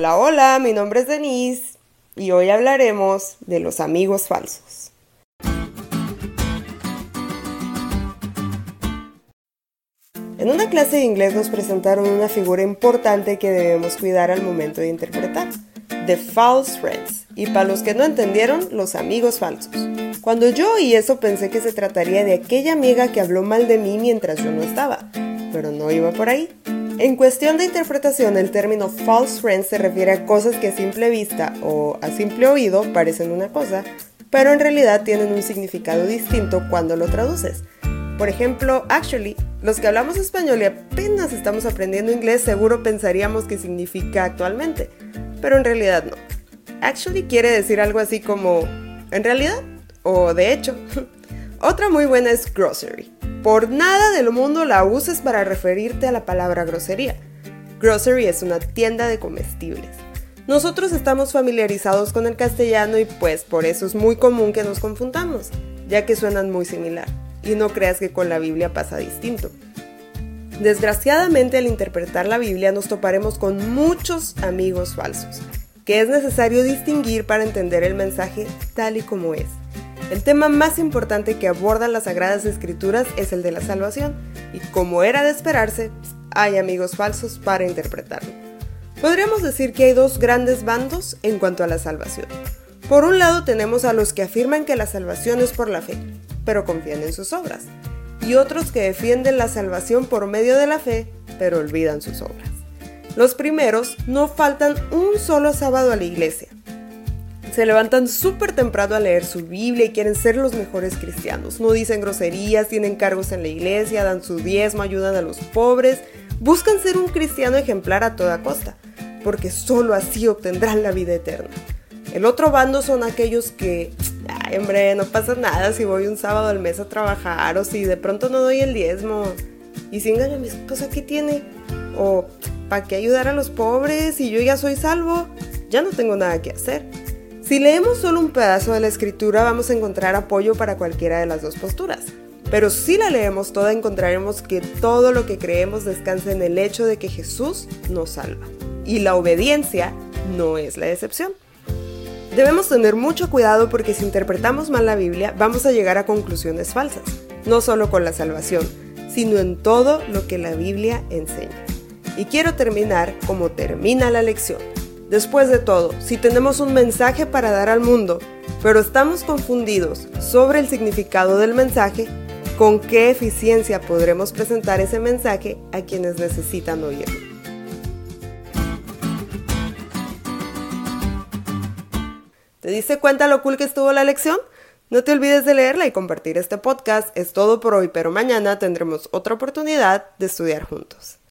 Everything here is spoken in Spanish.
Hola, hola, mi nombre es Denise y hoy hablaremos de los amigos falsos. En una clase de inglés nos presentaron una figura importante que debemos cuidar al momento de interpretar, the false friends, y para los que no entendieron, los amigos falsos. Cuando yo oí eso pensé que se trataría de aquella amiga que habló mal de mí mientras yo no estaba, pero no iba por ahí. En cuestión de interpretación, el término false friends se refiere a cosas que a simple vista o a simple oído parecen una cosa, pero en realidad tienen un significado distinto cuando lo traduces. Por ejemplo, actually, los que hablamos español y apenas estamos aprendiendo inglés seguro pensaríamos que significa actualmente, pero en realidad no. Actually quiere decir algo así como en realidad o de hecho. Otra muy buena es grocery. Por nada del mundo la uses para referirte a la palabra grosería. Grocery es una tienda de comestibles. Nosotros estamos familiarizados con el castellano y pues por eso es muy común que nos confundamos, ya que suenan muy similar. Y no creas que con la Biblia pasa distinto. Desgraciadamente al interpretar la Biblia nos toparemos con muchos amigos falsos, que es necesario distinguir para entender el mensaje tal y como es. El tema más importante que abordan las Sagradas Escrituras es el de la salvación, y como era de esperarse, hay amigos falsos para interpretarlo. Podríamos decir que hay dos grandes bandos en cuanto a la salvación. Por un lado tenemos a los que afirman que la salvación es por la fe, pero confían en sus obras, y otros que defienden la salvación por medio de la fe, pero olvidan sus obras. Los primeros no faltan un solo sábado a la iglesia. Se levantan súper temprano a leer su Biblia y quieren ser los mejores cristianos. No dicen groserías, tienen cargos en la iglesia, dan su diezmo, ayudan a los pobres. Buscan ser un cristiano ejemplar a toda costa, porque solo así obtendrán la vida eterna. El otro bando son aquellos que, ay hombre, no pasa nada si voy un sábado al mes a trabajar o si de pronto no doy el diezmo. Y si engaño a mi ¿qué tiene? O, ¿para qué ayudar a los pobres si yo ya soy salvo? Ya no tengo nada que hacer. Si leemos solo un pedazo de la escritura vamos a encontrar apoyo para cualquiera de las dos posturas. Pero si la leemos toda encontraremos que todo lo que creemos descansa en el hecho de que Jesús nos salva. Y la obediencia no es la excepción. Debemos tener mucho cuidado porque si interpretamos mal la Biblia vamos a llegar a conclusiones falsas, no solo con la salvación, sino en todo lo que la Biblia enseña. Y quiero terminar como termina la lección. Después de todo, si tenemos un mensaje para dar al mundo, pero estamos confundidos sobre el significado del mensaje, ¿con qué eficiencia podremos presentar ese mensaje a quienes necesitan oírlo? ¿Te diste cuenta lo cool que estuvo la lección? No te olvides de leerla y compartir este podcast. Es todo por hoy, pero mañana tendremos otra oportunidad de estudiar juntos.